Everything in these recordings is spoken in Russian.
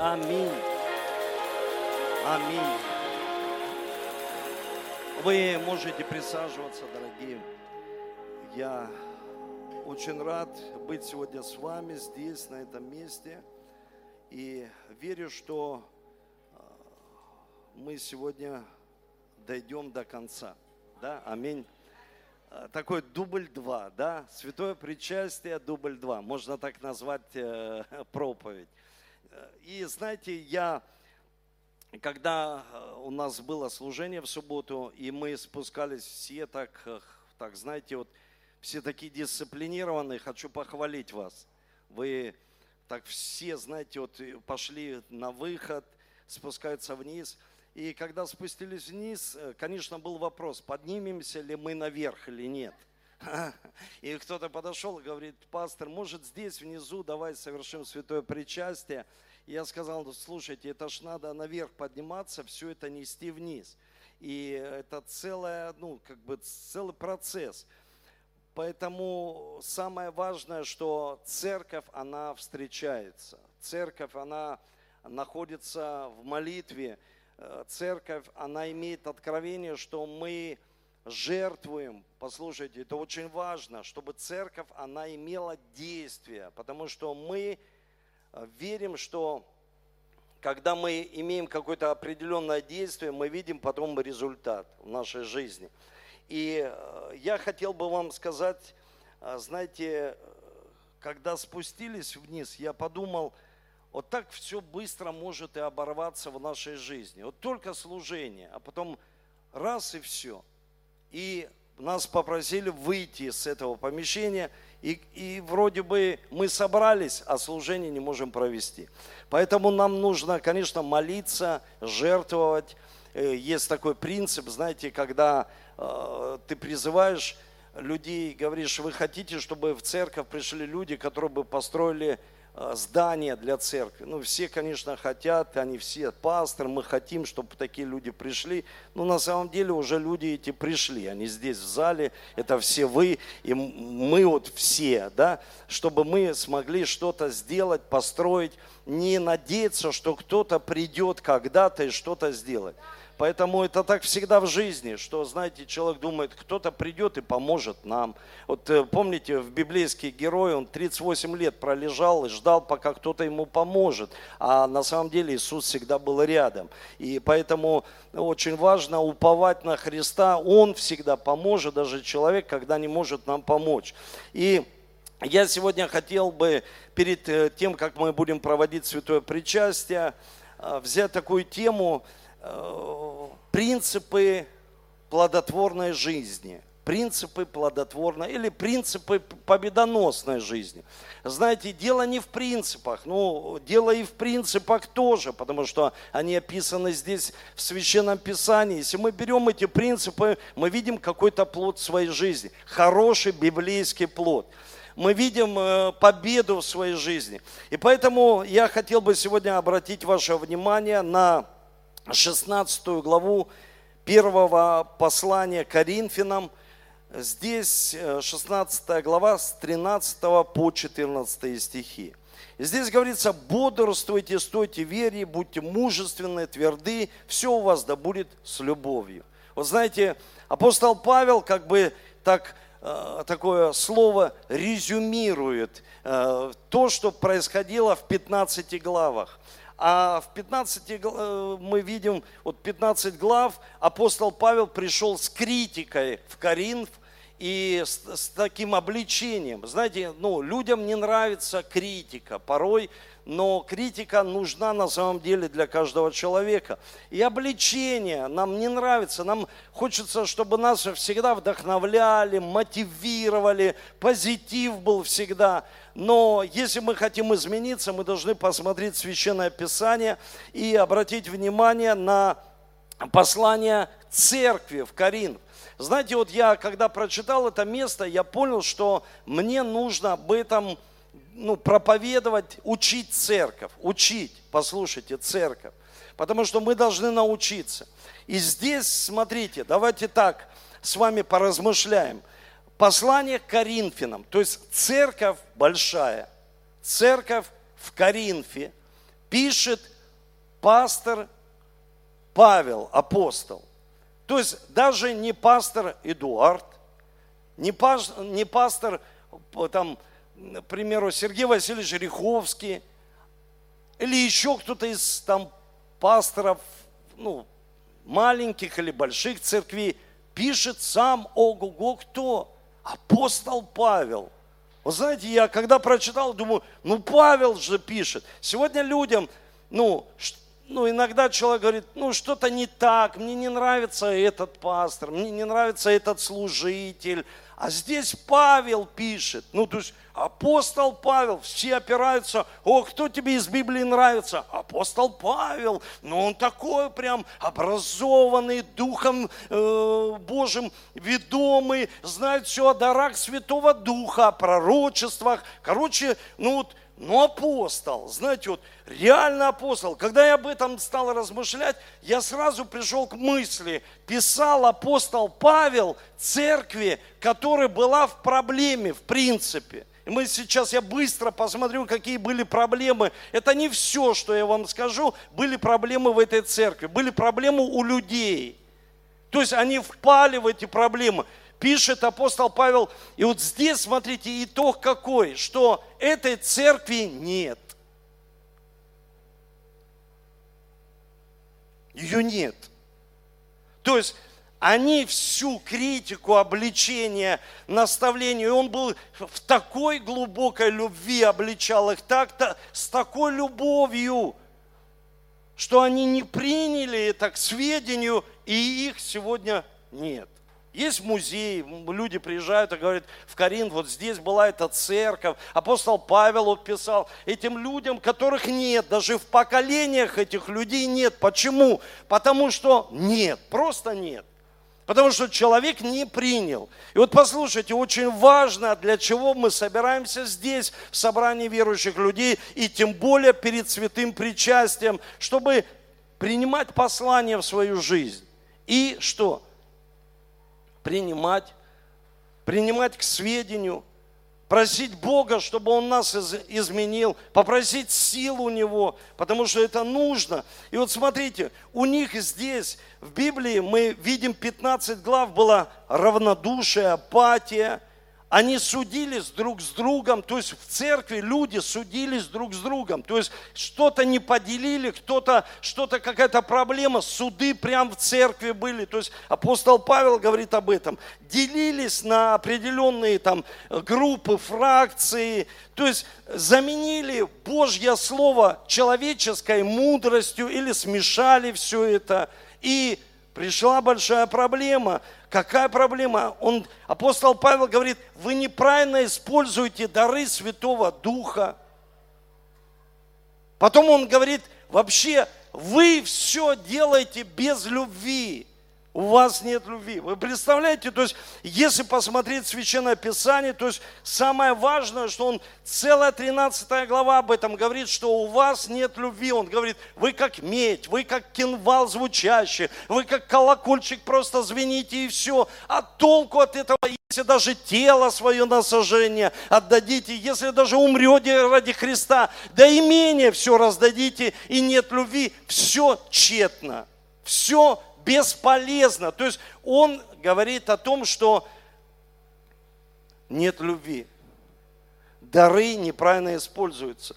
Аминь. Аминь. Вы можете присаживаться, дорогие. Я очень рад быть сегодня с вами здесь, на этом месте. И верю, что а, мы сегодня дойдем до конца. Да, аминь. А, такой дубль два, да, святое причастие, дубль два, можно так назвать э, проповедь. И знаете, я, когда э, у нас было служение в субботу, и мы спускались все так, э, так знаете, вот все такие дисциплинированные, хочу похвалить вас. Вы так все, знаете, вот пошли на выход, спускаются вниз. И когда спустились вниз, э, конечно, был вопрос, поднимемся ли мы наверх или нет. И кто-то подошел и говорит, пастор, может здесь внизу давай совершим святое причастие. Я сказал, слушайте, это ж надо наверх подниматься, все это нести вниз. И это целое, ну, как бы целый процесс. Поэтому самое важное, что церковь, она встречается. Церковь, она находится в молитве. Э, церковь, она имеет откровение, что мы жертвуем. Послушайте, это очень важно, чтобы церковь, она имела действие. Потому что мы э, верим, что когда мы имеем какое-то определенное действие, мы видим потом результат в нашей жизни – и э, я хотел бы вам сказать, э, знаете, когда спустились вниз, я подумал, вот так все быстро может и оборваться в нашей жизни. Вот только служение, а потом раз и все. И нас попросили выйти с этого помещения, и, и вроде бы мы собрались, а служение не можем провести. Поэтому нам нужно, конечно, молиться, жертвовать. Э, есть такой принцип, знаете, когда Э, ты призываешь людей, говоришь, вы хотите, чтобы в церковь пришли люди, которые бы построили здание для церкви. Ну, все, конечно, хотят, они все пасторы, мы хотим, чтобы такие люди пришли. Но на самом деле уже люди эти пришли, они здесь в зале, это все вы, и мы вот все, да, чтобы мы смогли что-то сделать, построить, не надеяться, что кто-то придет когда-то и что-то сделать. Поэтому это так всегда в жизни, что, знаете, человек думает, кто-то придет и поможет нам. Вот э, помните, в библейский герой, он 38 лет пролежал и ждал, пока кто-то ему поможет. А на самом деле Иисус всегда был рядом. И поэтому очень важно уповать на Христа. Он всегда поможет, даже человек, когда не может нам помочь. И я сегодня хотел бы перед э, тем, как мы будем проводить святое причастие, э, взять такую тему – принципы плодотворной жизни, принципы плодотворной или принципы победоносной жизни. Знаете, дело не в принципах, ну, дело и в принципах тоже, потому что они описаны здесь в Священном Писании. Если мы берем эти принципы, мы видим какой-то плод своей жизни, хороший библейский плод мы видим э, победу в своей жизни. И поэтому я хотел бы сегодня обратить ваше внимание на 16 главу первого послания Коринфянам. Здесь 16 э, глава с 13 по 14 стихи. И здесь говорится, бодрствуйте, стойте вере, будьте мужественны, тверды, все у вас да будет с любовью. Вот знаете, апостол Павел как бы так э, такое слово резюмирует э, то, что происходило в 15 главах. А в 15 э, мы видим, вот 15 глав, апостол Павел пришел с критикой в Коринф и с, с таким обличением. Знаете, ну, людям не нравится критика порой, но критика нужна на самом деле для каждого человека. И обличение нам не нравится, нам хочется, чтобы нас всегда вдохновляли, мотивировали, позитив был всегда. Но если мы хотим измениться, мы должны посмотреть Священное Писание и обратить внимание на послание церкви в Коринф. Знаете, вот я, когда прочитал это место, я понял, что мне нужно об этом ну, проповедовать, учить церковь, учить, послушайте, церковь. Потому что мы должны научиться. И здесь, смотрите, давайте так с вами поразмышляем. Послание к Коринфянам, то есть церковь большая, церковь в Коринфе, пишет пастор Павел, апостол. То есть даже не пастор Эдуард, не, паш, не пастор, там, к примеру, Сергей Васильевич Риховский, или еще кто-то из там пасторов, ну, маленьких или больших церквей, пишет сам ого-го кто? Апостол Павел. Вы знаете, я когда прочитал, думаю, ну Павел же пишет. Сегодня людям, ну, ну, иногда человек говорит, ну, что-то не так, мне не нравится этот пастор, мне не нравится этот служитель. А здесь Павел пишет, ну, то есть апостол Павел, все опираются, о, кто тебе из Библии нравится? Апостол Павел, ну, он такой прям образованный, Духом э, Божьим ведомый, знает все о дарах Святого Духа, о пророчествах. Короче, ну, вот ну, апостол, знаете, вот реально апостол. Когда я об этом стал размышлять, я сразу пришел к мысли, писал апостол Павел церкви, которая была в проблеме, в принципе. И мы сейчас, я быстро посмотрю, какие были проблемы. Это не все, что я вам скажу. Были проблемы в этой церкви, были проблемы у людей. То есть они впали в эти проблемы пишет апостол Павел. И вот здесь, смотрите, итог какой, что этой церкви нет. Ее нет. То есть они всю критику, обличение, наставление, он был в такой глубокой любви, обличал их так-то, с такой любовью, что они не приняли это к сведению, и их сегодня нет. Есть музей, люди приезжают и говорят, в Карин вот здесь была эта церковь. Апостол Павел вот писал этим людям, которых нет, даже в поколениях этих людей нет. Почему? Потому что нет, просто нет. Потому что человек не принял. И вот послушайте, очень важно, для чего мы собираемся здесь, в собрании верующих людей, и тем более перед святым причастием, чтобы принимать послание в свою жизнь. И что? Принимать, принимать к сведению, просить Бога, чтобы Он нас изменил, попросить сил у Него, потому что это нужно. И вот смотрите, у них здесь, в Библии, мы видим 15 глав, была равнодушие, апатия, они судились друг с другом, то есть в церкви люди судились друг с другом, то есть что-то не поделили, кто-то, что-то, какая-то проблема, суды прямо в церкви были, то есть апостол Павел говорит об этом, делились на определенные там группы, фракции, то есть заменили Божье Слово человеческой мудростью или смешали все это, и пришла большая проблема. Какая проблема? Он, апостол Павел говорит, вы неправильно используете дары Святого Духа. Потом он говорит, вообще вы все делаете без любви у вас нет любви. Вы представляете, то есть, если посмотреть Священное Писание, то есть, самое важное, что он, целая 13 глава об этом говорит, что у вас нет любви. Он говорит, вы как медь, вы как кинвал звучащий, вы как колокольчик просто звените и все. А толку от этого, если даже тело свое на сожжение отдадите, если даже умрете ради Христа, да имение все раздадите, и нет любви, все тщетно. Все бесполезно. То есть он говорит о том, что нет любви. Дары неправильно используются.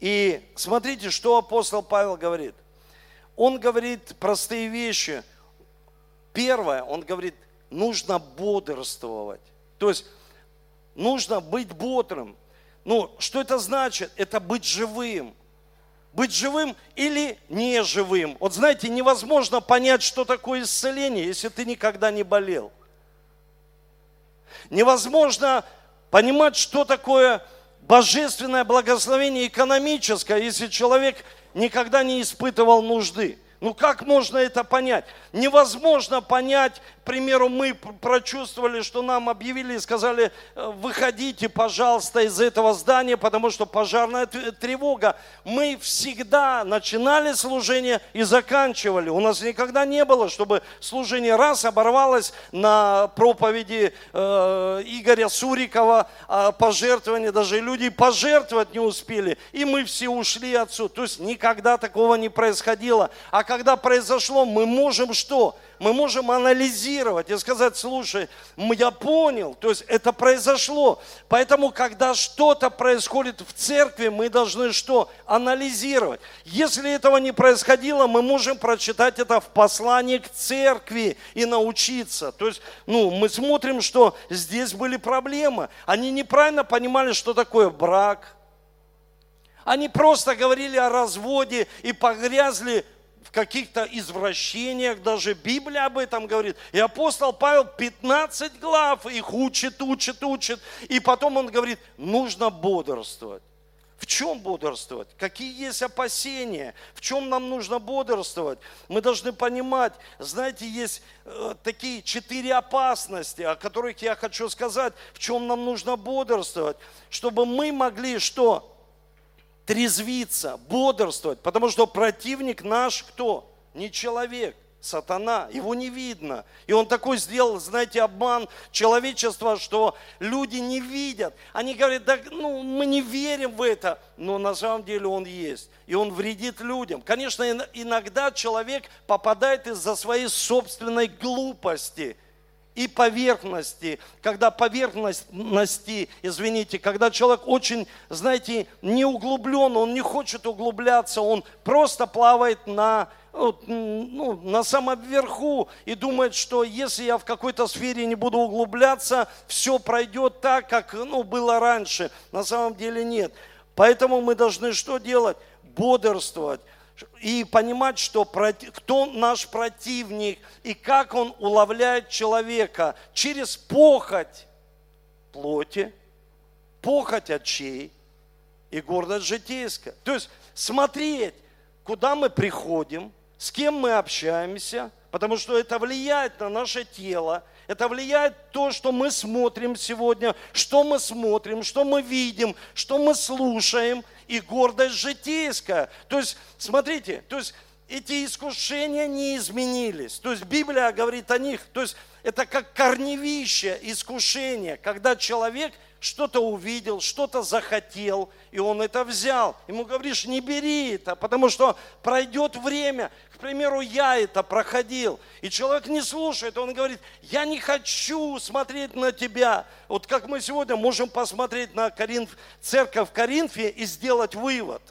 И смотрите, что апостол Павел говорит. Он говорит простые вещи. Первое, он говорит, нужно бодрствовать. То есть нужно быть бодрым. Ну, что это значит? Это быть живым быть живым или не живым. Вот знаете, невозможно понять, что такое исцеление, если ты никогда не болел. Невозможно понимать, что такое божественное благословение экономическое, если человек никогда не испытывал нужды. Ну как можно это понять? Невозможно понять, к примеру, мы прочувствовали, что нам объявили и сказали, «Э, выходите, пожалуйста, из этого здания, потому что пожарная тревога. Мы всегда начинали служение и заканчивали. У нас никогда не было, чтобы служение раз оборвалось на проповеди э, Игоря Сурикова о пожертвовании. Даже люди пожертвовать не успели, и мы все ушли отсюда. То есть никогда такого не происходило. А когда произошло, мы можем что? Мы можем анализировать и сказать, слушай, я понял, то есть это произошло. Поэтому, когда что-то происходит в церкви, мы должны что? Анализировать. Если этого не происходило, мы можем прочитать это в послании к церкви и научиться. То есть, ну, мы смотрим, что здесь были проблемы. Они неправильно понимали, что такое брак, они просто говорили о разводе и погрязли каких-то извращениях, даже Библия об этом говорит. И апостол Павел 15 глав их учит, учит, учит. И потом он говорит, нужно бодрствовать. В чем бодрствовать? Какие есть опасения? В чем нам нужно бодрствовать? Мы должны понимать, знаете, есть э, такие четыре опасности, о которых я хочу сказать, в чем нам нужно бодрствовать, чтобы мы могли что? Трезвиться, бодрствовать, потому что противник наш кто? Не человек, сатана, его не видно. И он такой сделал, знаете, обман человечества, что люди не видят. Они говорят, да, ну, мы не верим в это, но на самом деле он есть. И он вредит людям. Конечно, иногда человек попадает из-за своей собственной глупости – и поверхности, когда поверхности, извините, когда человек очень, знаете, не углублен, он не хочет углубляться, он просто плавает на, ну, на самом верху и думает, что если я в какой-то сфере не буду углубляться, все пройдет так, как ну, было раньше. На самом деле нет. Поэтому мы должны что делать? Бодрствовать и понимать, что кто наш противник и как он уловляет человека через похоть плоти, похоть очей и гордость житейская. То есть смотреть, куда мы приходим, с кем мы общаемся, потому что это влияет на наше тело, это влияет то, что мы смотрим сегодня, что мы смотрим, что мы видим, что мы слушаем, и гордость житейская. То есть, смотрите, то есть эти искушения не изменились. То есть Библия говорит о них, то есть это как корневище искушения, когда человек что-то увидел, что-то захотел, и он это взял. Ему говоришь, не бери это, потому что пройдет время. К примеру, я это проходил, и человек не слушает, он говорит, я не хочу смотреть на тебя. Вот как мы сегодня можем посмотреть на Коринф, церковь в Коринфе и сделать вывод.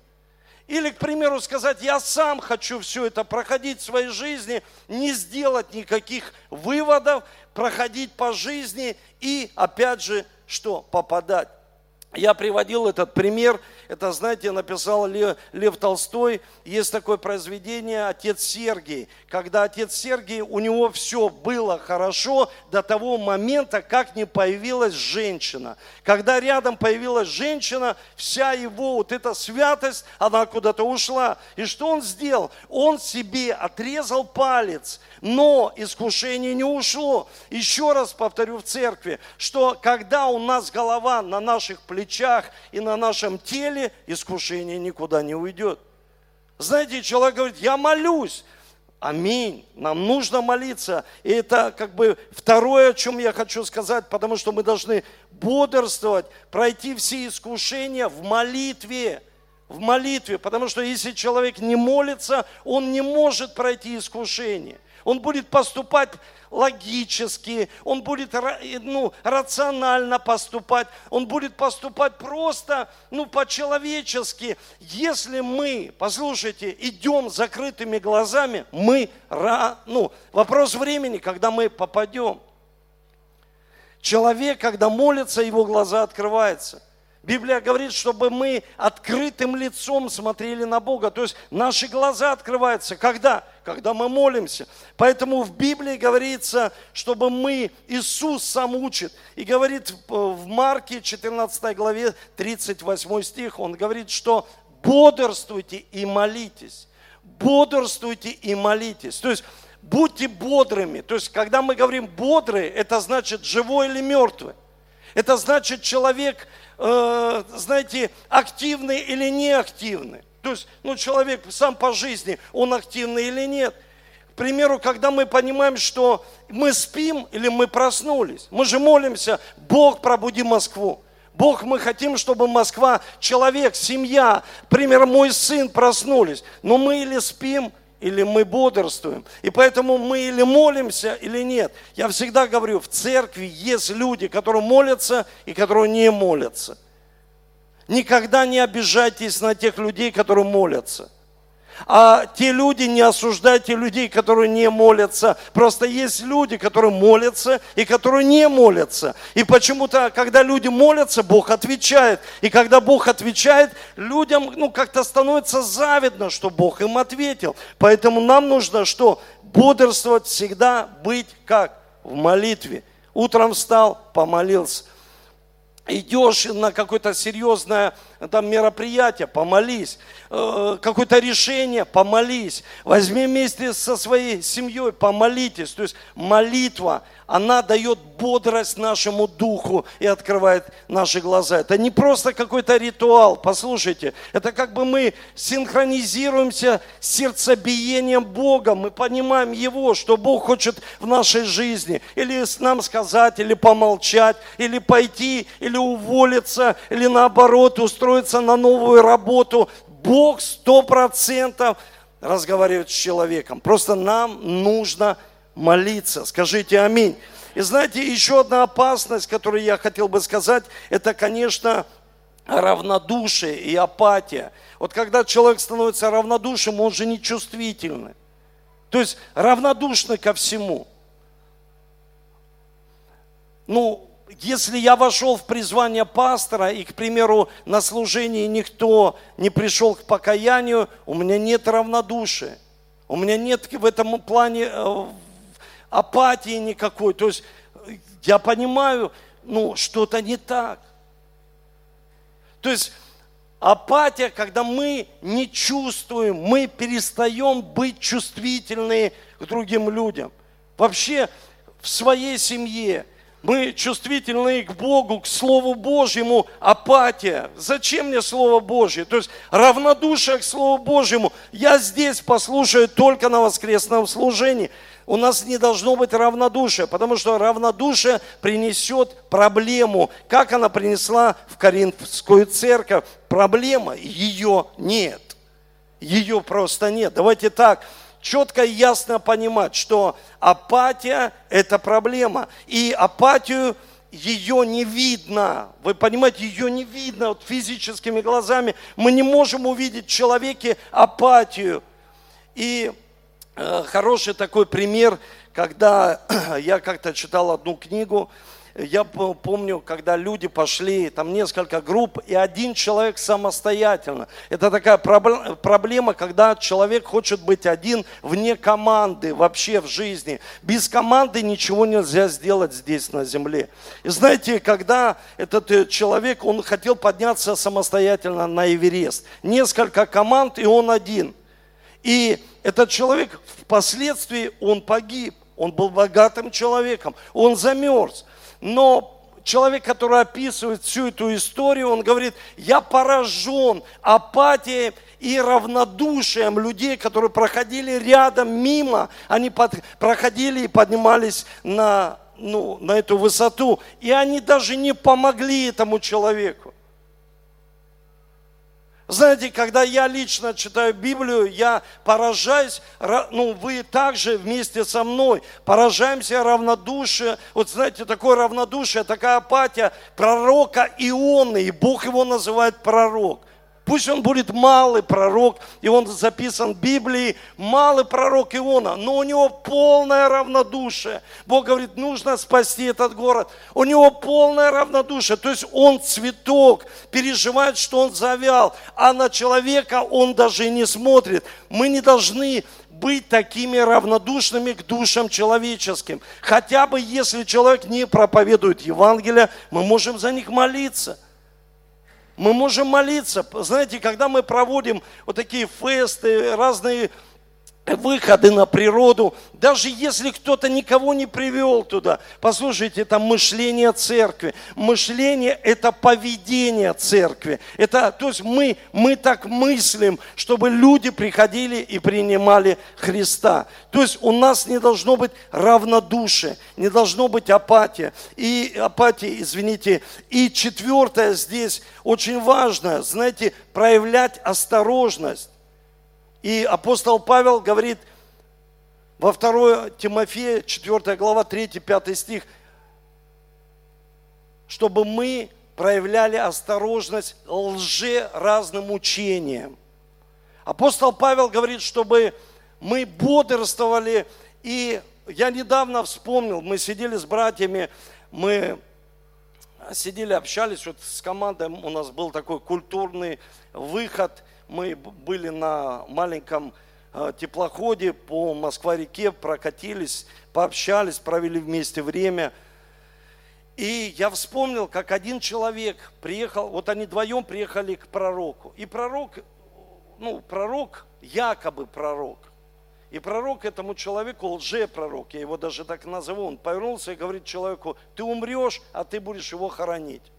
Или, к примеру, сказать, я сам хочу все это проходить в своей жизни, не сделать никаких выводов, проходить по жизни и, опять же, что? Попадать. Я приводил этот пример, это, знаете, написал Лев, Лев Толстой, есть такое произведение «Отец Сергий», когда отец Сергий, у него все было хорошо до того момента, как не появилась женщина. Когда рядом появилась женщина, вся его вот эта святость, она куда-то ушла. И что он сделал? Он себе отрезал палец, но искушение не ушло. Еще раз повторю в церкви, что когда у нас голова на наших плечах и на нашем теле, искушение никуда не уйдет. Знаете, человек говорит, я молюсь, Аминь. Нам нужно молиться. И это как бы второе, о чем я хочу сказать, потому что мы должны бодрствовать, пройти все искушения в молитве. В молитве. Потому что если человек не молится, он не может пройти искушение. Он будет поступать логически, он будет ну, рационально поступать, он будет поступать просто, ну, по-человечески. Если мы, послушайте, идем с закрытыми глазами, мы, ну, вопрос времени, когда мы попадем. Человек, когда молится, его глаза открываются – Библия говорит, чтобы мы открытым лицом смотрели на Бога. То есть наши глаза открываются. Когда? Когда мы молимся. Поэтому в Библии говорится, чтобы мы, Иисус сам учит. И говорит в Марке 14 главе 38 стих, он говорит, что бодрствуйте и молитесь. бодрствуйте и молитесь. То есть будьте бодрыми. То есть когда мы говорим бодрый, это значит живой или мертвый. Это значит человек, э, знаете, активный или неактивный. То есть, ну, человек сам по жизни, он активный или нет. К примеру, когда мы понимаем, что мы спим или мы проснулись, мы же молимся, Бог, пробуди Москву. Бог, мы хотим, чтобы Москва, человек, семья, пример, мой сын проснулись. Но мы или спим, или мы бодрствуем. И поэтому мы или молимся, или нет. Я всегда говорю, в церкви есть люди, которые молятся и которые не молятся. Никогда не обижайтесь на тех людей, которые молятся. А те люди, не осуждайте людей, которые не молятся. Просто есть люди, которые молятся и которые не молятся. И почему-то, когда люди молятся, Бог отвечает. И когда Бог отвечает, людям ну, как-то становится завидно, что Бог им ответил. Поэтому нам нужно что? Бодрствовать всегда, быть как? В молитве. Утром встал, помолился идешь на какое-то серьезное там, мероприятие, помолись. Э, какое-то решение, помолись. Возьми вместе со своей семьей, помолитесь. То есть молитва, она дает бодрость нашему духу и открывает наши глаза. Это не просто какой-то ритуал, послушайте. Это как бы мы синхронизируемся с сердцебиением Бога. Мы понимаем Его, что Бог хочет в нашей жизни. Или нам сказать, или помолчать, или пойти, или уволиться, или наоборот устроиться на новую работу. Бог сто процентов разговаривает с человеком. Просто нам нужно молиться. Скажите аминь. И знаете, еще одна опасность, которую я хотел бы сказать, это, конечно, равнодушие и апатия. Вот когда человек становится равнодушным, он же не чувствительный. То есть равнодушный ко всему. Ну, если я вошел в призвание пастора, и, к примеру, на служении никто не пришел к покаянию, у меня нет равнодушия. У меня нет в этом плане э, апатии никакой. То есть я понимаю, ну, что-то не так. То есть апатия, когда мы не чувствуем, мы перестаем быть чувствительны к другим людям. Вообще в своей семье мы чувствительны к Богу, к Слову Божьему, апатия. Зачем мне Слово Божье? То есть равнодушие к Слову Божьему. Я здесь послушаю только на воскресном служении у нас не должно быть равнодушия, потому что равнодушие принесет проблему. Как она принесла в Коринфскую церковь? Проблема, ее нет. Ее просто нет. Давайте так, четко и ясно понимать, что апатия – это проблема. И апатию ее не видно. Вы понимаете, ее не видно вот физическими глазами. Мы не можем увидеть в человеке апатию. И Э, хороший такой пример, когда я как-то читал одну книгу, я помню, когда люди пошли, там несколько групп, и один человек самостоятельно. Это такая проблема, когда человек хочет быть один вне команды вообще в жизни. Без команды ничего нельзя сделать здесь на земле. И знаете, когда этот э, человек, он хотел подняться самостоятельно на Эверест. Несколько команд, и он один. И этот человек впоследствии, он погиб. Он был богатым человеком, он замерз. Но человек, который описывает всю эту историю, он говорит, я поражен апатией и равнодушием людей, которые проходили рядом, мимо, они под, проходили и поднимались на, ну, на эту высоту, и они даже не помогли этому человеку. Знаете, когда я лично читаю Библию, я поражаюсь, ну вы также вместе со мной поражаемся равнодушие. Вот знаете, такое равнодушие, такая апатия пророка Ионы, и Бог его называет пророк. Пусть он будет малый пророк, и он записан в Библии, малый пророк Иона, но у него полное равнодушие. Бог говорит, нужно спасти этот город. У него полное равнодушие, то есть он цветок, переживает, что он завял, а на человека он даже не смотрит. Мы не должны быть такими равнодушными к душам человеческим. Хотя бы если человек не проповедует Евангелие, мы можем за них молиться – Мы можем молиться. Знаете, когда мы проводим вот такие фесты, разные выходы на природу, даже если кто-то никого не привел туда. Послушайте, это мышление церкви. Мышление – это поведение церкви. Это, то есть мы, мы так мыслим, чтобы люди приходили и принимали Христа. То есть у нас не должно быть равнодушие, не должно быть апатия. И апатия, извините. И четвертое здесь очень важно, знаете, проявлять осторожность. И апостол Павел говорит во 2 Тимофея, 4 глава, 3-5 стих, чтобы мы проявляли осторожность лже разным учениям. Апостол Павел говорит, чтобы мы бодрствовали. И я недавно вспомнил, мы сидели с братьями, мы сидели, общались вот с командой, у нас был такой культурный выход – мы были на маленьком э, теплоходе по Москва-реке, прокатились, пообщались, провели вместе время. И я вспомнил, как один человек приехал, вот они вдвоем приехали к пророку. И пророк, ну, пророк, якобы пророк. И пророк этому человеку, лже-пророк, я его даже так назову, он повернулся и говорит человеку, ты умрешь, а ты будешь его хоронить.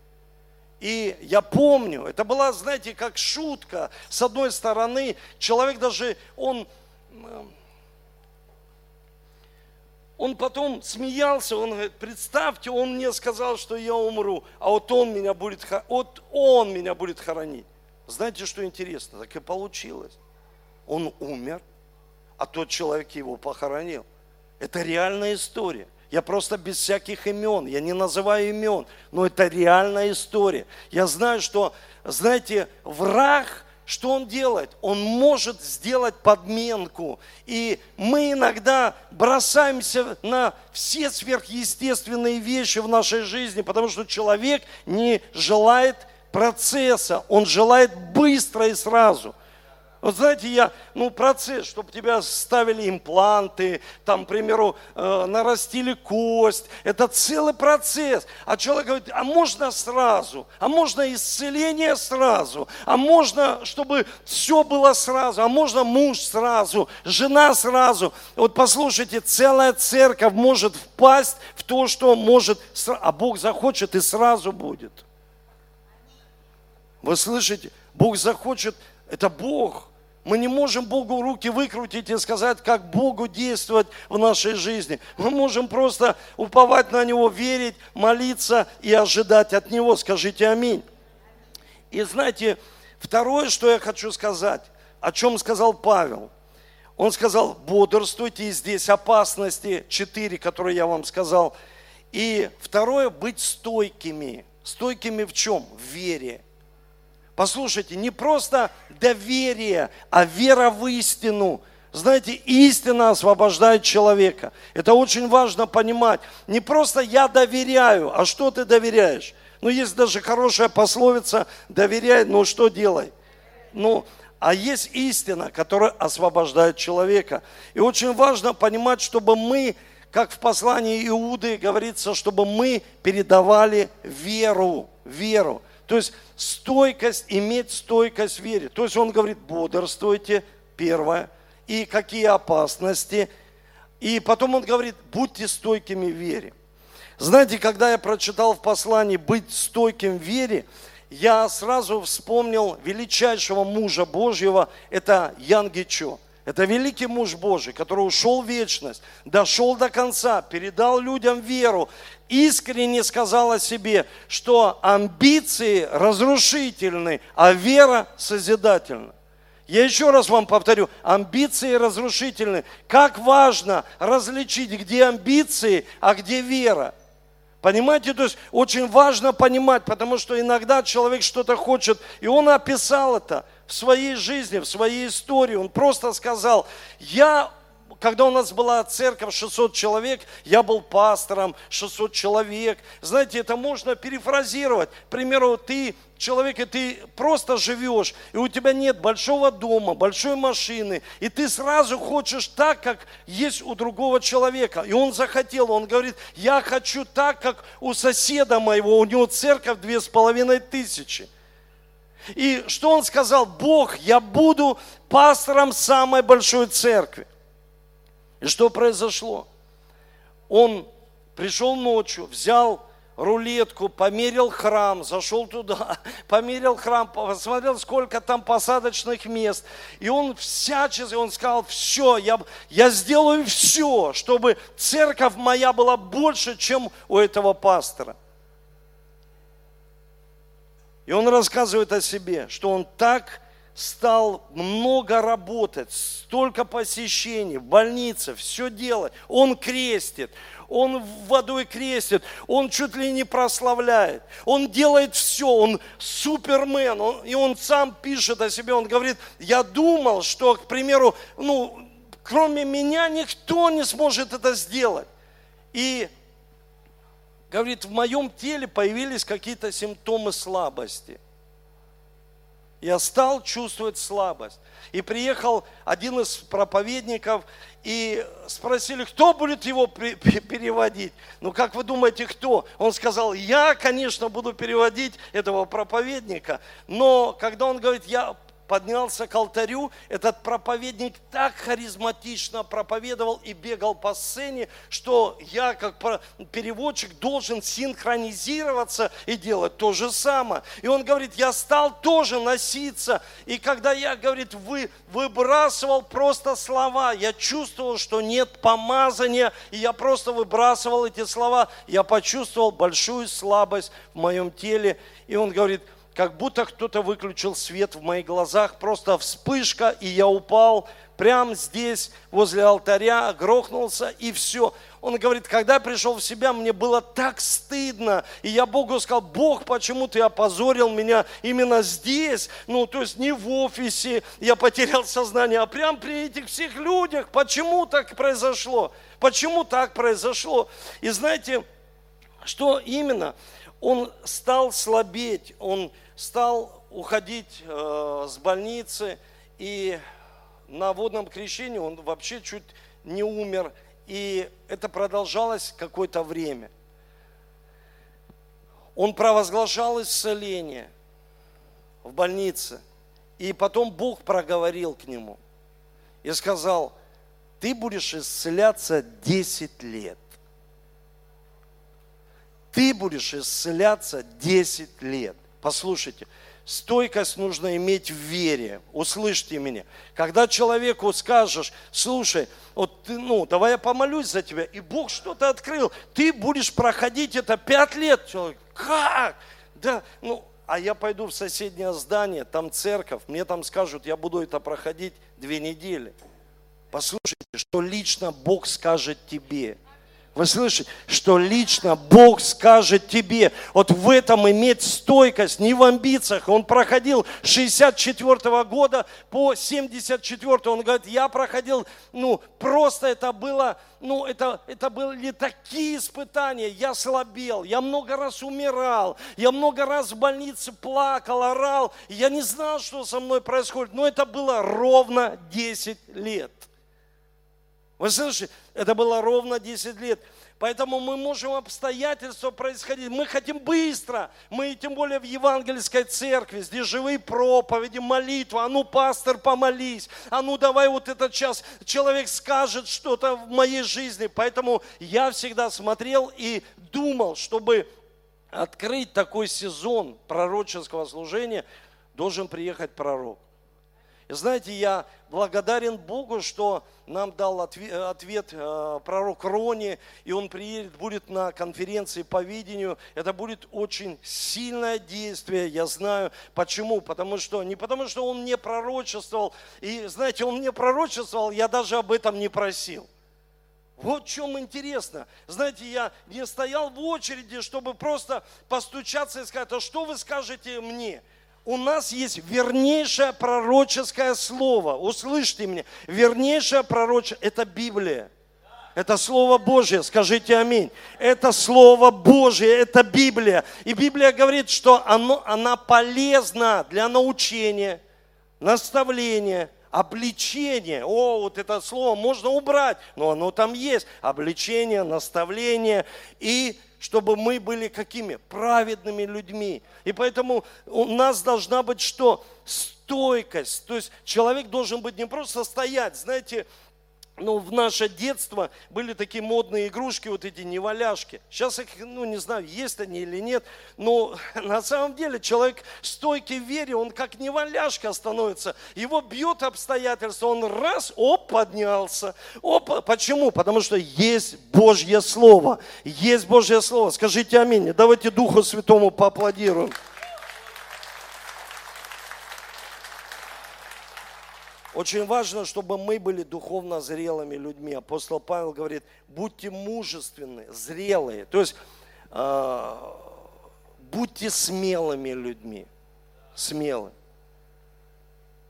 И я помню, это была, знаете, как шутка. С одной стороны, человек даже, он, он потом смеялся, он говорит, представьте, он мне сказал, что я умру, а вот он меня будет, вот он меня будет хоронить. Знаете, что интересно? Так и получилось. Он умер, а тот человек его похоронил. Это реальная история. Я просто без всяких имен, я не называю имен, но это реальная история. Я знаю, что, знаете, враг, что он делает? Он может сделать подменку. И мы иногда бросаемся на все сверхъестественные вещи в нашей жизни, потому что человек не желает процесса, он желает быстро и сразу – вот знаете, я, ну, процесс, чтобы тебя ставили импланты, там, к примеру, э, нарастили кость, это целый процесс. А человек говорит, а можно сразу, а можно исцеление сразу, а можно, чтобы все было сразу, а можно муж сразу, жена сразу. Вот послушайте, целая церковь может впасть в то, что может, а Бог захочет и сразу будет. Вы слышите? Бог захочет, это Бог – мы не можем Богу руки выкрутить и сказать, как Богу действовать в нашей жизни. Мы можем просто уповать на Него, верить, молиться и ожидать от Него. Скажите аминь. И знаете, второе, что я хочу сказать, о чем сказал Павел. Он сказал, бодрствуйте, и здесь опасности, четыре, которые я вам сказал. И второе, быть стойкими. Стойкими в чем? В вере. Послушайте, не просто доверие, а вера в истину. Знаете, истина освобождает человека. Это очень важно понимать. Не просто я доверяю, а что ты доверяешь? Ну, есть даже хорошая пословица «доверяй, но что делай?» Ну, а есть истина, которая освобождает человека. И очень важно понимать, чтобы мы, как в послании Иуды говорится, чтобы мы передавали веру, веру. То есть стойкость, иметь стойкость вере. То есть он говорит, бодрствуйте, первое, и какие опасности. И потом он говорит, будьте стойкими в вере. Знаете, когда я прочитал в послании «быть стойким в вере», я сразу вспомнил величайшего мужа Божьего, это Ян Гичо. Это великий муж Божий, который ушел в вечность, дошел до конца, передал людям веру, искренне сказал о себе, что амбиции разрушительны, а вера созидательна. Я еще раз вам повторю, амбиции разрушительны. Как важно различить, где амбиции, а где вера. Понимаете, то есть очень важно понимать, потому что иногда человек что-то хочет, и он описал это в своей жизни, в своей истории. Он просто сказал, я когда у нас была церковь 600 человек, я был пастором 600 человек. Знаете, это можно перефразировать. К примеру, ты человек, и ты просто живешь, и у тебя нет большого дома, большой машины, и ты сразу хочешь так, как есть у другого человека. И он захотел, он говорит, я хочу так, как у соседа моего, у него церковь две с половиной тысячи. И что он сказал? Бог, я буду пастором самой большой церкви. И что произошло? Он пришел ночью, взял рулетку, померил храм, зашел туда, померил храм, посмотрел, сколько там посадочных мест. И он всячески, он сказал, все, я, я сделаю все, чтобы церковь моя была больше, чем у этого пастора. И он рассказывает о себе, что он так стал много работать, столько посещений в больнице, все делать. Он крестит, он водой крестит, он чуть ли не прославляет, он делает все, он супермен, он, и он сам пишет о себе, он говорит, я думал, что, к примеру, ну, кроме меня никто не сможет это сделать. И говорит, в моем теле появились какие-то симптомы слабости. Я стал чувствовать слабость. И приехал один из проповедников, и спросили, кто будет его переводить. Ну, как вы думаете, кто? Он сказал, я, конечно, буду переводить этого проповедника, но когда он говорит, я поднялся к алтарю, этот проповедник так харизматично проповедовал и бегал по сцене, что я, как переводчик, должен синхронизироваться и делать то же самое. И он говорит, я стал тоже носиться. И когда я, говорит, вы, выбрасывал просто слова, я чувствовал, что нет помазания, и я просто выбрасывал эти слова, я почувствовал большую слабость в моем теле. И он говорит, как будто кто-то выключил свет в моих глазах, просто вспышка, и я упал прямо здесь, возле алтаря, грохнулся, и все. Он говорит, когда я пришел в себя, мне было так стыдно, и я Богу сказал, Бог, почему ты опозорил меня именно здесь, ну, то есть не в офисе, я потерял сознание, а прямо при этих всех людях, почему так произошло, почему так произошло. И знаете, что именно? Он стал слабеть, он стал уходить э, с больницы, и на водном крещении он вообще чуть не умер, и это продолжалось какое-то время. Он провозглашал исцеление в больнице, и потом Бог проговорил к нему и сказал, ты будешь исцеляться 10 лет. Ты будешь исцеляться 10 лет. Послушайте, стойкость нужно иметь в вере. Услышьте меня. Когда человеку скажешь, слушай, вот ты, ну, давай я помолюсь за тебя, и Бог что-то открыл, ты будешь проходить это пять лет. Человек, как? Да, ну, а я пойду в соседнее здание, там церковь, мне там скажут, я буду это проходить две недели. Послушайте, что лично Бог скажет тебе – вы слышите, что лично Бог скажет тебе, вот в этом иметь стойкость, не в амбициях. Он проходил 64 года по 74 он говорит, я проходил, ну, просто это было, ну, это, это были такие испытания, я слабел, я много раз умирал, я много раз в больнице плакал, орал, я не знал, что со мной происходит, но это было ровно 10 лет. Вы слышите, это было ровно 10 лет. Поэтому мы можем обстоятельства происходить. Мы хотим быстро. Мы тем более в евангельской церкви. Здесь живые проповеди, молитва. А ну, пастор, помолись. А ну, давай вот этот час. Человек скажет что-то в моей жизни. Поэтому я всегда смотрел и думал, чтобы открыть такой сезон пророческого служения, должен приехать пророк. И знаете, я благодарен Богу, что нам дал ответ, ответ э, пророк Рони, и он приедет, будет на конференции по видению. Это будет очень сильное действие, я знаю. Почему? Потому что, не потому что он мне пророчествовал, и знаете, он мне пророчествовал, я даже об этом не просил. Вот в чем интересно. Знаете, я не стоял в очереди, чтобы просто постучаться и сказать, а что вы скажете мне? У нас есть вернейшее пророческое слово. Услышьте меня. Вернейшее пророческое – это Библия. Это Слово Божье, скажите аминь. Это Слово Божье, это Библия. И Библия говорит, что оно, она полезна для научения, наставления, обличения. О, вот это слово можно убрать, но оно там есть. Обличение, наставление и чтобы мы были какими? Праведными людьми. И поэтому у нас должна быть что? Стойкость. То есть человек должен быть не просто стоять, знаете, ну, в наше детство были такие модные игрушки, вот эти неваляшки. Сейчас их, ну, не знаю, есть они или нет, но на самом деле человек стойкий в вере, он как неваляшка становится. Его бьет обстоятельства, он раз, оп, поднялся. Оп, почему? Потому что есть Божье Слово. Есть Божье Слово. Скажите аминь. Давайте Духу Святому поаплодируем. Очень важно, чтобы мы были духовно зрелыми людьми. Апостол Павел говорит, будьте мужественны, зрелые. То есть э, будьте смелыми людьми. Смелы.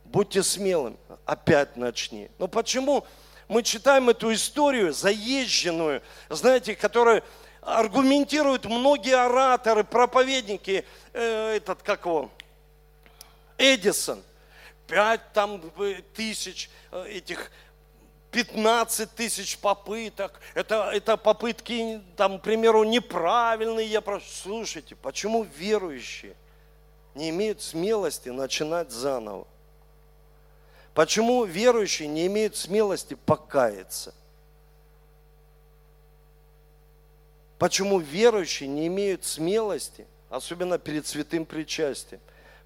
Будьте смелыми. Опять начни. Но почему мы читаем эту историю заезженную, знаете, которая аргументируют многие ораторы, проповедники, э, этот, как его, Эдисон – пять там тысяч э, этих 15 тысяч попыток, это, это попытки, там, к примеру, неправильные. Я прошу, слушайте, почему верующие не имеют смелости начинать заново? Почему верующие не имеют смелости покаяться? Почему верующие не имеют смелости, особенно перед святым причастием,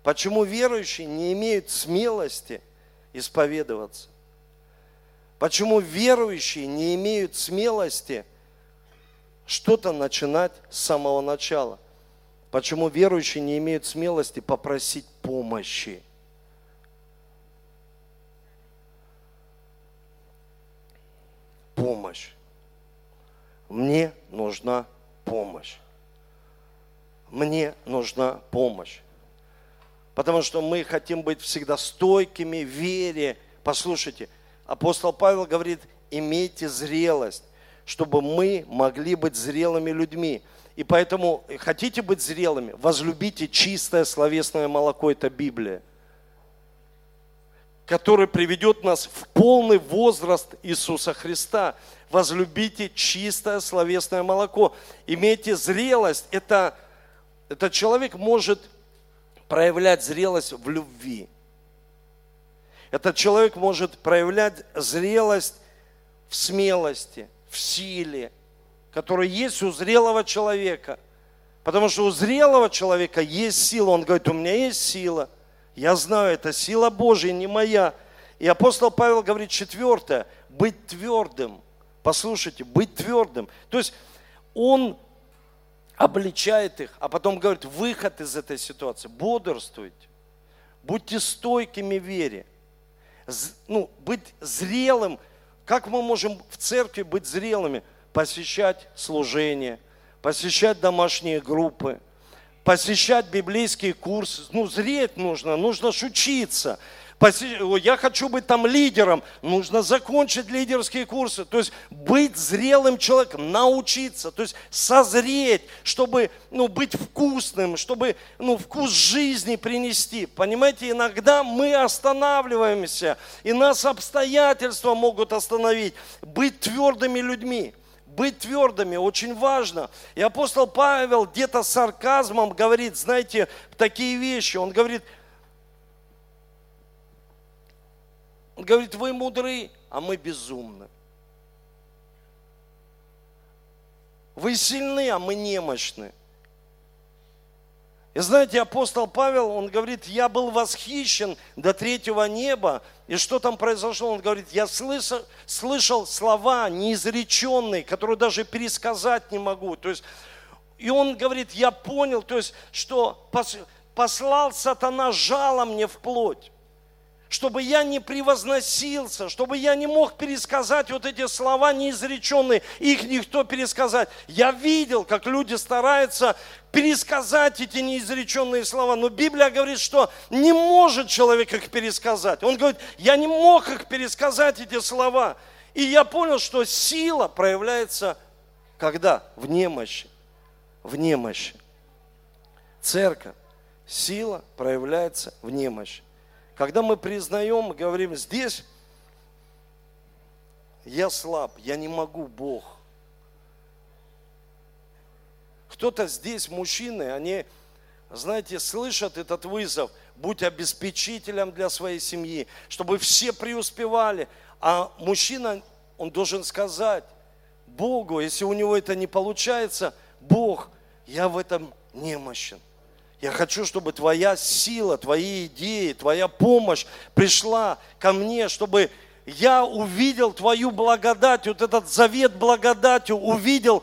Почему верующие не имеют смелости исповедоваться? Почему верующие не имеют смелости что-то начинать с самого начала? Почему верующие не имеют смелости попросить помощи? Помощь. Мне нужна помощь. Мне нужна помощь потому что мы хотим быть всегда стойкими в вере. Послушайте, апостол Павел говорит, имейте зрелость, чтобы мы могли быть зрелыми людьми. И поэтому хотите быть зрелыми, возлюбите чистое словесное молоко, это Библия, которое приведет нас в полный возраст Иисуса Христа. Возлюбите чистое словесное молоко. Имейте зрелость. Это, это человек может проявлять зрелость в любви. Этот человек может проявлять зрелость в смелости, в силе, которая есть у зрелого человека. Потому что у зрелого человека есть сила. Он говорит, у меня есть сила. Я знаю, это сила Божья, не моя. И апостол Павел говорит четвертое, быть твердым. Послушайте, быть твердым. То есть он обличает их, а потом говорит, выход из этой ситуации, бодрствуйте, будьте стойкими в вере, ну, быть зрелым. Как мы можем в церкви быть зрелыми? Посещать служение, посещать домашние группы, посещать библейские курсы. Ну, зреть нужно, нужно учиться я хочу быть там лидером, нужно закончить лидерские курсы, то есть быть зрелым человеком, научиться, то есть созреть, чтобы ну, быть вкусным, чтобы ну, вкус жизни принести. Понимаете, иногда мы останавливаемся, и нас обстоятельства могут остановить. Быть твердыми людьми быть твердыми очень важно. И апостол Павел где-то сарказмом говорит, знаете, такие вещи. Он говорит, Он говорит, вы мудры, а мы безумны. Вы сильны, а мы немощны. И знаете, апостол Павел, он говорит, я был восхищен до третьего неба. И что там произошло? Он говорит, я слышал, слышал слова неизреченные, которые даже пересказать не могу. То есть, и он говорит, я понял, то есть, что послал сатана жало мне в плоть чтобы я не превозносился, чтобы я не мог пересказать вот эти слова неизреченные, их никто пересказать. Я видел, как люди стараются пересказать эти неизреченные слова, но Библия говорит, что не может человек их пересказать. Он говорит, я не мог их пересказать, эти слова. И я понял, что сила проявляется когда? В немощи. В немощи. Церковь. Сила проявляется в немощи. Когда мы признаем, говорим, здесь я слаб, я не могу, Бог. кто-то здесь, мужчины, они, знаете, слышат этот вызов, будь обеспечителем для своей семьи, чтобы все преуспевали. А мужчина, он должен сказать Богу, если у него это не получается, Бог, я в этом немощен. Я хочу, чтобы твоя сила, твои идеи, твоя помощь пришла ко мне, чтобы я увидел твою благодать, вот этот завет благодатью увидел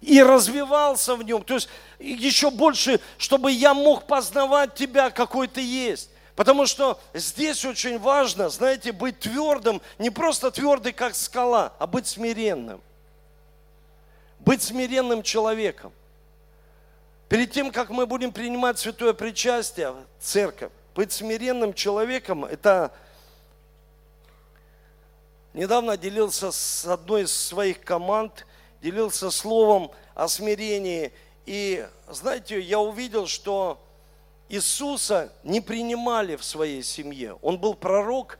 и развивался в нем. То есть еще больше, чтобы я мог познавать тебя, какой ты есть. Потому что здесь очень важно, знаете, быть твердым, не просто твердый, как скала, а быть смиренным. Быть смиренным человеком. Перед тем, как мы будем принимать святое причастие, церковь, быть смиренным человеком, это недавно делился с одной из своих команд, делился словом о смирении. И знаете, я увидел, что Иисуса не принимали в своей семье. Он был пророк,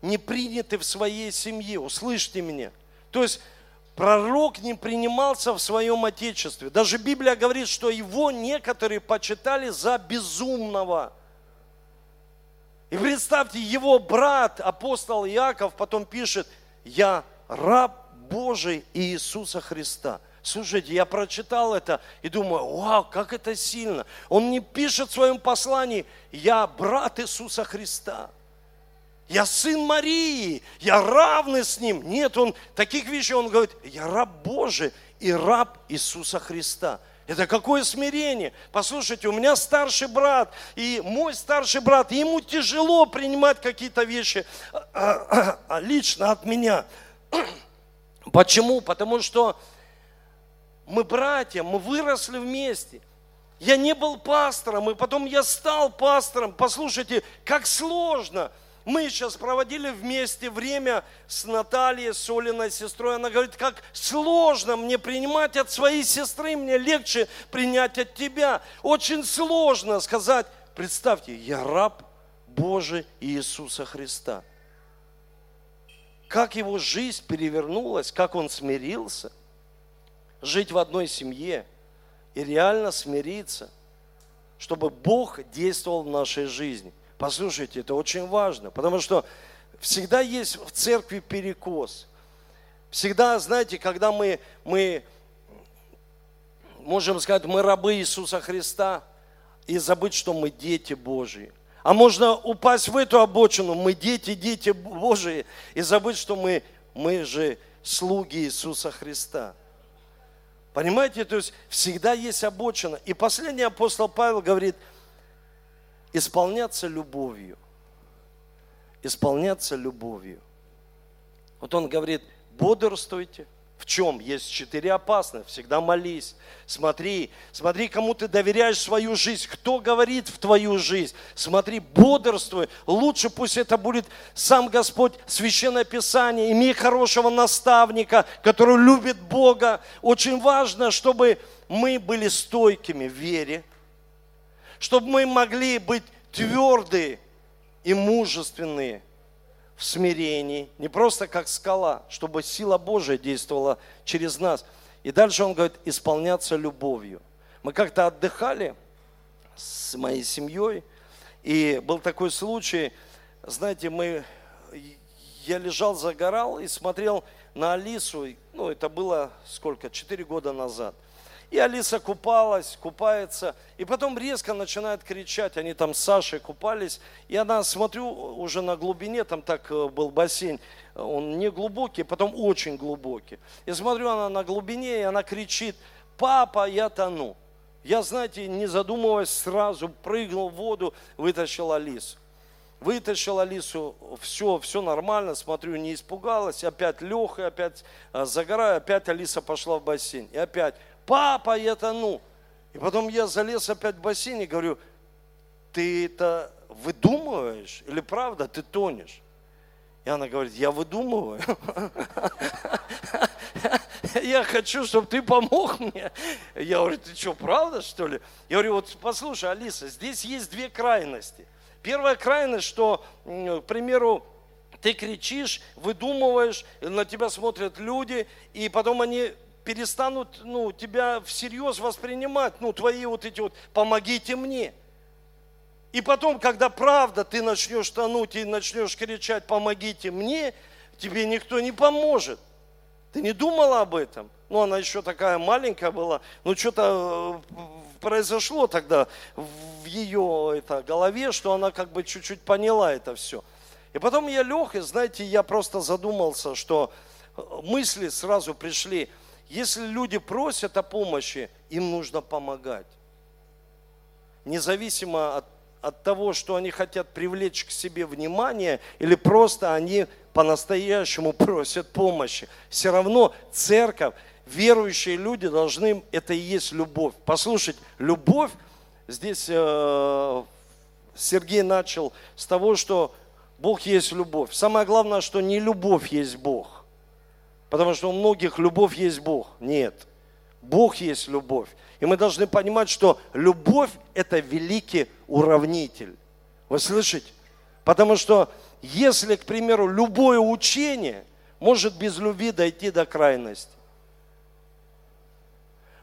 не принятый в своей семье. Услышьте меня. То есть Пророк не принимался в своем отечестве. Даже Библия говорит, что его некоторые почитали за безумного. И представьте, его брат, апостол Иаков, потом пишет, я раб Божий Иисуса Христа. Слушайте, я прочитал это и думаю, вау, как это сильно. Он не пишет в своем послании, я брат Иисуса Христа я сын Марии, я равный с ним. Нет, он таких вещей, он говорит, я раб Божий и раб Иисуса Христа. Это какое смирение. Послушайте, у меня старший брат, и мой старший брат, ему тяжело принимать какие-то вещи а, а, а, лично от меня. Почему? Потому что мы братья, мы выросли вместе. Я не был пастором, и потом я стал пастором. Послушайте, как сложно – мы сейчас проводили вместе время с Натальей, с Олиной сестрой. Она говорит, как сложно мне принимать от своей сестры, мне легче принять от тебя. Очень сложно сказать, представьте, я раб Божий Иисуса Христа. Как его жизнь перевернулась, как он смирился. Жить в одной семье и реально смириться, чтобы Бог действовал в нашей жизни. Послушайте, это очень важно, потому что всегда есть в церкви перекос. Всегда, знаете, когда мы, мы можем сказать, мы рабы Иисуса Христа, и забыть, что мы дети Божьи. А можно упасть в эту обочину, мы дети, дети Божьи, и забыть, что мы, мы же слуги Иисуса Христа. Понимаете, то есть всегда есть обочина. И последний апостол Павел говорит – исполняться любовью. Исполняться любовью. Вот он говорит, бодрствуйте. В чем? Есть четыре опасных. Всегда молись. Смотри, смотри, кому ты доверяешь свою жизнь. Кто говорит в твою жизнь. Смотри, бодрствуй. Лучше пусть это будет сам Господь, Священное Писание. Имей хорошего наставника, который любит Бога. Очень важно, чтобы мы были стойкими в вере, чтобы мы могли быть твердые и мужественные в смирении, не просто как скала, чтобы сила Божия действовала через нас. И дальше он говорит, исполняться любовью. Мы как-то отдыхали с моей семьей, и был такой случай, знаете, мы, я лежал, загорал и смотрел на Алису, ну, это было сколько, четыре года назад – и Алиса купалась, купается, и потом резко начинает кричать. Они там с Сашей купались, и она, смотрю, уже на глубине, там так э, был бассейн, он не глубокий, потом очень глубокий. И смотрю, она на глубине, и она кричит, папа, я тону. Я, знаете, не задумываясь, сразу прыгнул в воду, вытащил Алису. Вытащил Алису, все, все нормально, смотрю, не испугалась, опять лег, и опять э, загораю, опять Алиса пошла в бассейн. И опять папа, я тону. И потом я залез опять в бассейн и говорю, ты это выдумываешь или правда ты тонешь? И она говорит, я выдумываю. Я хочу, чтобы ты помог мне. Я говорю, ты что, правда, что ли? Я говорю, вот послушай, Алиса, здесь есть две крайности. Первая крайность, что, к примеру, ты кричишь, выдумываешь, на тебя смотрят люди, и потом они перестанут ну, тебя всерьез воспринимать, ну, твои вот эти вот «помогите мне». И потом, когда правда, ты начнешь тонуть и начнешь кричать «помогите мне», тебе никто не поможет. Ты не думала об этом? Ну, она еще такая маленькая была. Ну, что-то э, произошло тогда в ее это, голове, что она как бы чуть-чуть поняла это все. И потом я лег, и знаете, я просто задумался, что э, мысли сразу пришли. Если люди просят о помощи, им нужно помогать. Независимо от, от того, что они хотят привлечь к себе внимание, или просто они по-настоящему просят помощи. Все равно церковь, верующие люди должны, это и есть любовь. Послушайте, любовь, здесь э, Сергей начал с того, что Бог есть любовь. Самое главное, что не любовь есть Бог. Потому что у многих любовь есть Бог. Нет. Бог есть любовь. И мы должны понимать, что любовь – это великий уравнитель. Вы слышите? Потому что если, к примеру, любое учение может без любви дойти до крайности.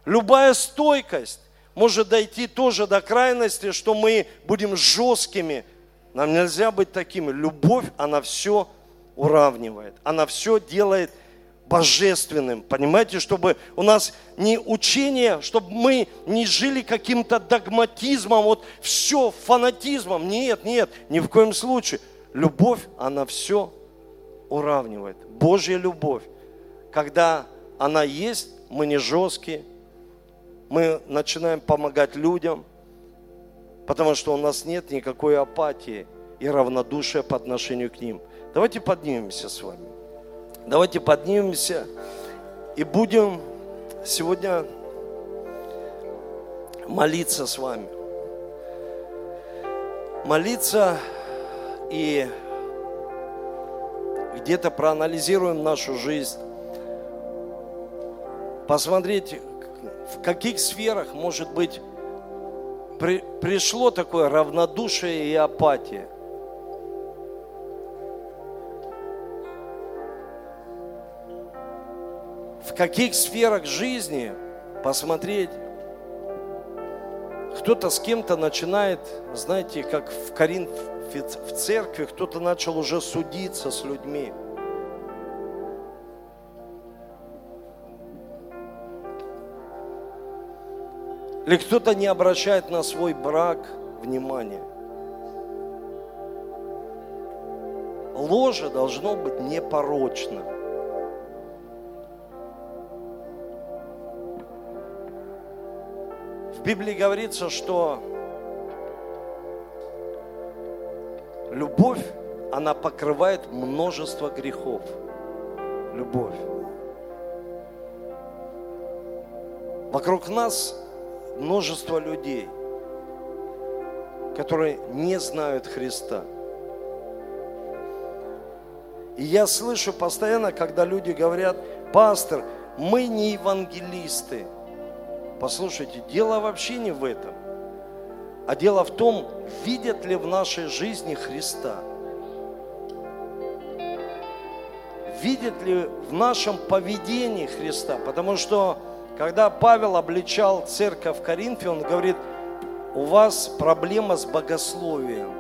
Любая стойкость может дойти тоже до крайности, что мы будем жесткими. Нам нельзя быть такими. Любовь, она все уравнивает. Она все делает божественным. Понимаете, чтобы у нас не учение, чтобы мы не жили каким-то догматизмом, вот все фанатизмом. Нет, нет, ни в коем случае. Любовь, она все уравнивает. Божья любовь. Когда она есть, мы не жесткие, мы начинаем помогать людям, потому что у нас нет никакой апатии и равнодушия по отношению к ним. Давайте поднимемся с вами. Давайте поднимемся и будем сегодня молиться с вами. Молиться и где-то проанализируем нашу жизнь, посмотреть, в каких сферах, может быть, при, пришло такое равнодушие и апатия. В каких сферах жизни посмотреть, кто-то с кем-то начинает, знаете, как в Коринф, в церкви, кто-то начал уже судиться с людьми. Или кто-то не обращает на свой брак внимания. Ложе должно быть непорочно. Библии говорится, что любовь, она покрывает множество грехов. Любовь. Вокруг нас множество людей, которые не знают Христа. И я слышу постоянно, когда люди говорят, пастор, мы не евангелисты. Послушайте, дело вообще не в этом. А дело в том, видят ли в нашей жизни Христа. Видят ли в нашем поведении Христа. Потому что когда Павел обличал церковь в Коринфе, он говорит, у вас проблема с богословием.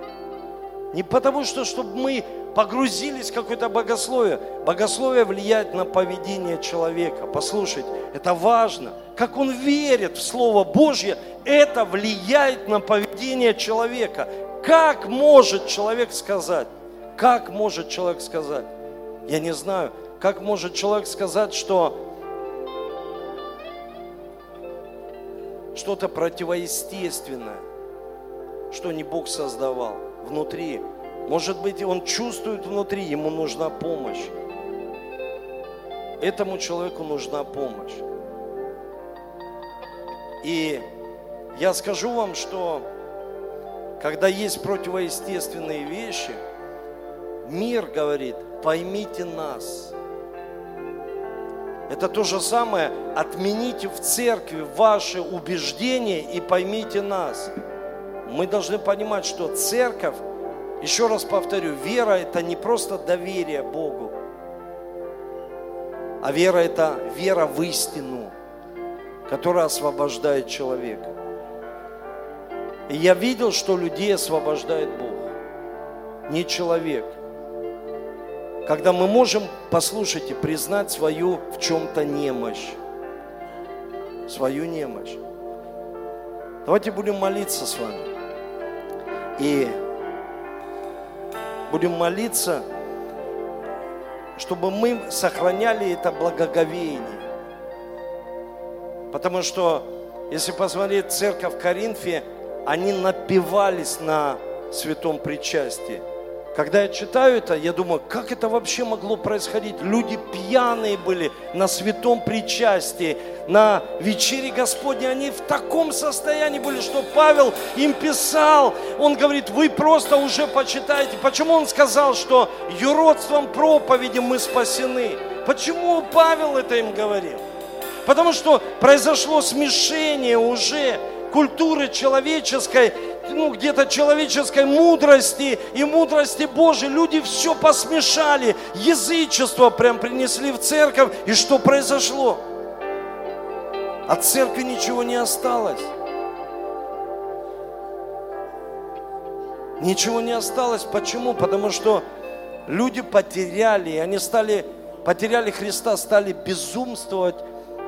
Не потому что, чтобы мы погрузились в какое-то богословие. Богословие влияет на поведение человека. Послушайте, это важно. Как он верит в Слово Божье, это влияет на поведение человека. Как может человек сказать? Как может человек сказать? Я не знаю. Как может человек сказать, что что-то противоестественное, что не Бог создавал внутри. Может быть, он чувствует внутри, ему нужна помощь. Этому человеку нужна помощь. И я скажу вам, что когда есть противоестественные вещи, мир говорит, поймите нас – это то же самое, отмените в церкви ваши убеждения и поймите нас. Мы должны понимать, что церковь, еще раз повторю, вера – это не просто доверие Богу, А вера – это вера в истину, которая освобождает человека. И я видел, что людей освобождает Бог, не человек. Когда мы можем, послушайте, признать свою в чем-то немощь. Свою немощь. Давайте будем молиться с вами. И будем молиться, чтобы мы сохраняли это благоговение. Потому что, если посмотреть церковь в Коринфе, они напивались на святом причастии. Когда я читаю это, я думаю, как это вообще могло происходить? Люди пьяные были на святом причастии, на вечере Господней. Они в таком состоянии были, что Павел им писал. Он говорит, вы просто уже почитаете. Почему он сказал, что юродством проповеди мы спасены? Почему Павел это им говорил? Потому что произошло смешение уже культуры человеческой ну, где-то человеческой мудрости и мудрости Божией. Люди все посмешали, язычество прям принесли в церковь. И что произошло? От церкви ничего не осталось. Ничего не осталось. Почему? Потому что люди потеряли, они стали, потеряли Христа, стали безумствовать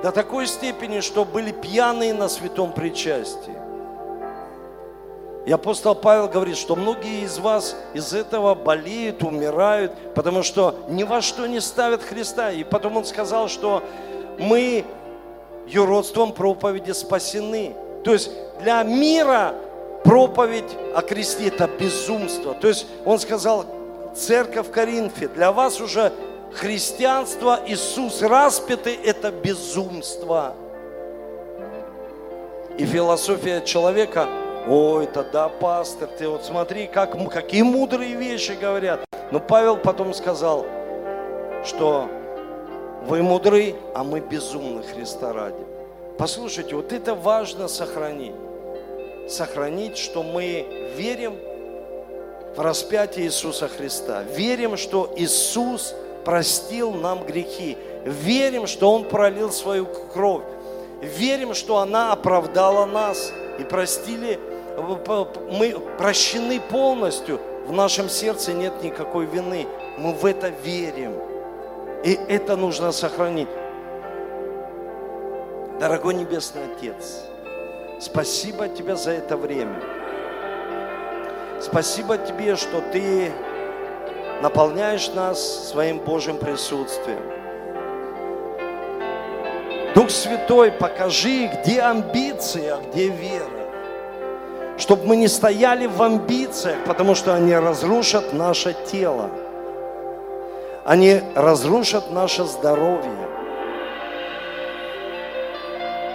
до такой степени, что были пьяные на святом причастии. И апостол Павел говорит, что многие из вас из этого болеют, умирают, потому что ни во что не ставят Христа. И потом он сказал, что мы юродством проповеди спасены. То есть для мира проповедь о кресте – это безумство. То есть он сказал, церковь в Коринфе, для вас уже христианство, Иисус распятый – это безумство. И философия человека – Ой, тогда, пастор, ты вот смотри, как, какие мудрые вещи говорят. Но Павел потом сказал, что вы мудры, а мы безумны Христа ради. Послушайте, вот это важно сохранить. Сохранить, что мы верим в распятие Иисуса Христа. Верим, что Иисус простил нам грехи. Верим, что Он пролил свою кровь. Верим, что она оправдала нас и простили мы прощены полностью, в нашем сердце нет никакой вины. Мы в это верим. И это нужно сохранить. Дорогой Небесный Отец, спасибо Тебе за это время. Спасибо Тебе, что Ты наполняешь нас своим Божьим присутствием. Дух Святой, покажи, где амбиции, а где вера чтобы мы не стояли в амбициях, потому что они разрушат наше тело. Они разрушат наше здоровье.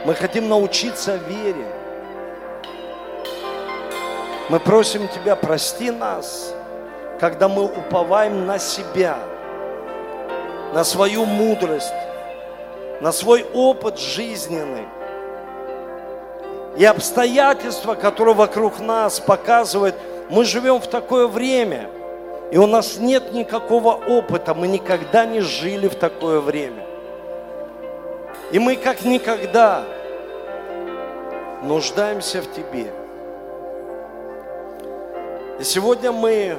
Мы хотим научиться вере. Мы просим Тебя, прости нас, когда мы уповаем на себя, на свою мудрость, на свой опыт жизненный – и обстоятельства, которые вокруг нас показывают, мы живем в такое время, и у нас нет никакого опыта, мы никогда не жили в такое время. И мы как никогда нуждаемся в Тебе. И сегодня мы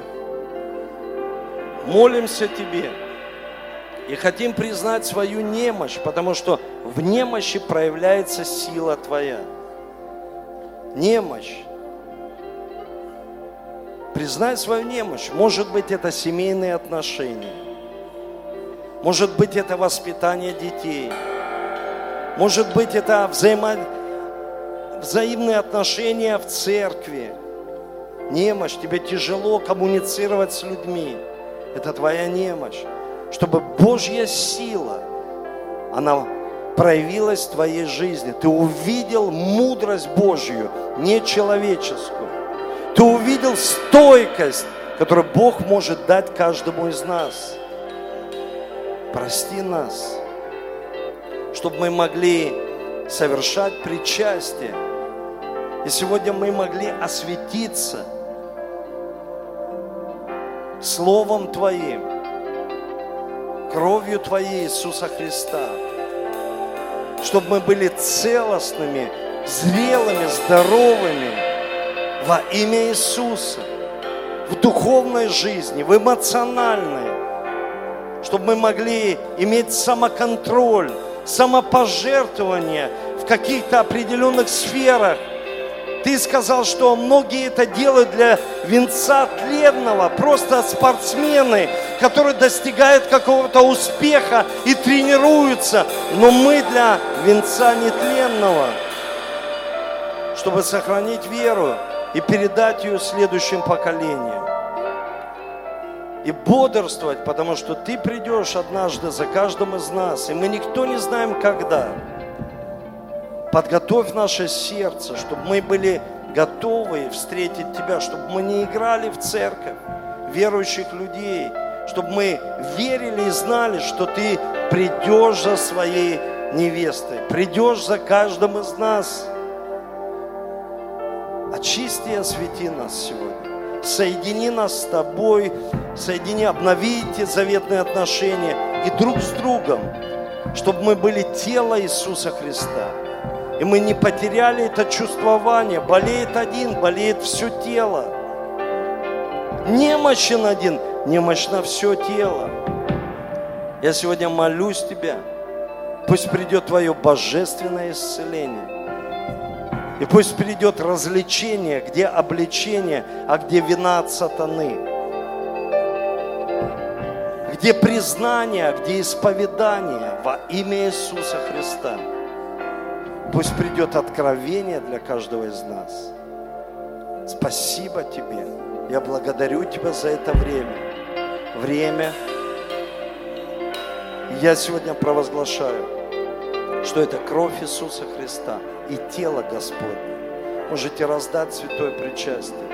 молимся Тебе и хотим признать свою немощь, потому что в немощи проявляется сила Твоя немощь. Признай свою немощь. Может быть, это семейные отношения. Может быть, это воспитание детей. Может быть, это взаимо... взаимные отношения в церкви. Немощь. Тебе тяжело коммуницировать с людьми. Это твоя немощь. Чтобы Божья сила, она проявилась в твоей жизни. Ты увидел мудрость Божью, не человеческую. Ты увидел стойкость, которую Бог может дать каждому из нас. Прости нас, чтобы мы могли совершать причастие. И сегодня мы могли осветиться Словом Твоим, кровью Твоей Иисуса Христа, чтобы мы были целостными, зрелыми, здоровыми во имя Иисуса в духовной жизни, в эмоциональной, чтобы мы могли иметь самоконтроль, самопожертвование в каких-то определенных сферах. Ты сказал, что многие это делают для венца тленного, просто спортсмены, которые достигают какого-то успеха и тренируются. Но мы для венца нетленного, чтобы сохранить веру и передать ее следующим поколениям и бодрствовать, потому что Ты придешь однажды за каждым из нас, и мы никто не знаем, когда. Подготовь наше сердце, чтобы мы были готовы встретить Тебя, чтобы мы не играли в церковь верующих людей, чтобы мы верили и знали, что Ты придешь за своей невестой, придешь за каждым из нас. Очисти и освети нас сегодня соедини нас с Тобой, соедини, обнови эти заветные отношения и друг с другом, чтобы мы были тело Иисуса Христа. И мы не потеряли это чувствование. Болеет один, болеет все тело. Немощен один, немощно все тело. Я сегодня молюсь Тебя, пусть придет Твое божественное исцеление. И пусть придет развлечение, где обличение, а где вина от сатаны. Где признание, а где исповедание во имя Иисуса Христа. Пусть придет откровение для каждого из нас. Спасибо Тебе. Я благодарю Тебя за это время. Время. Я сегодня провозглашаю, что это кровь Иисуса Христа – и тело Господне. Можете раздать святое причастие.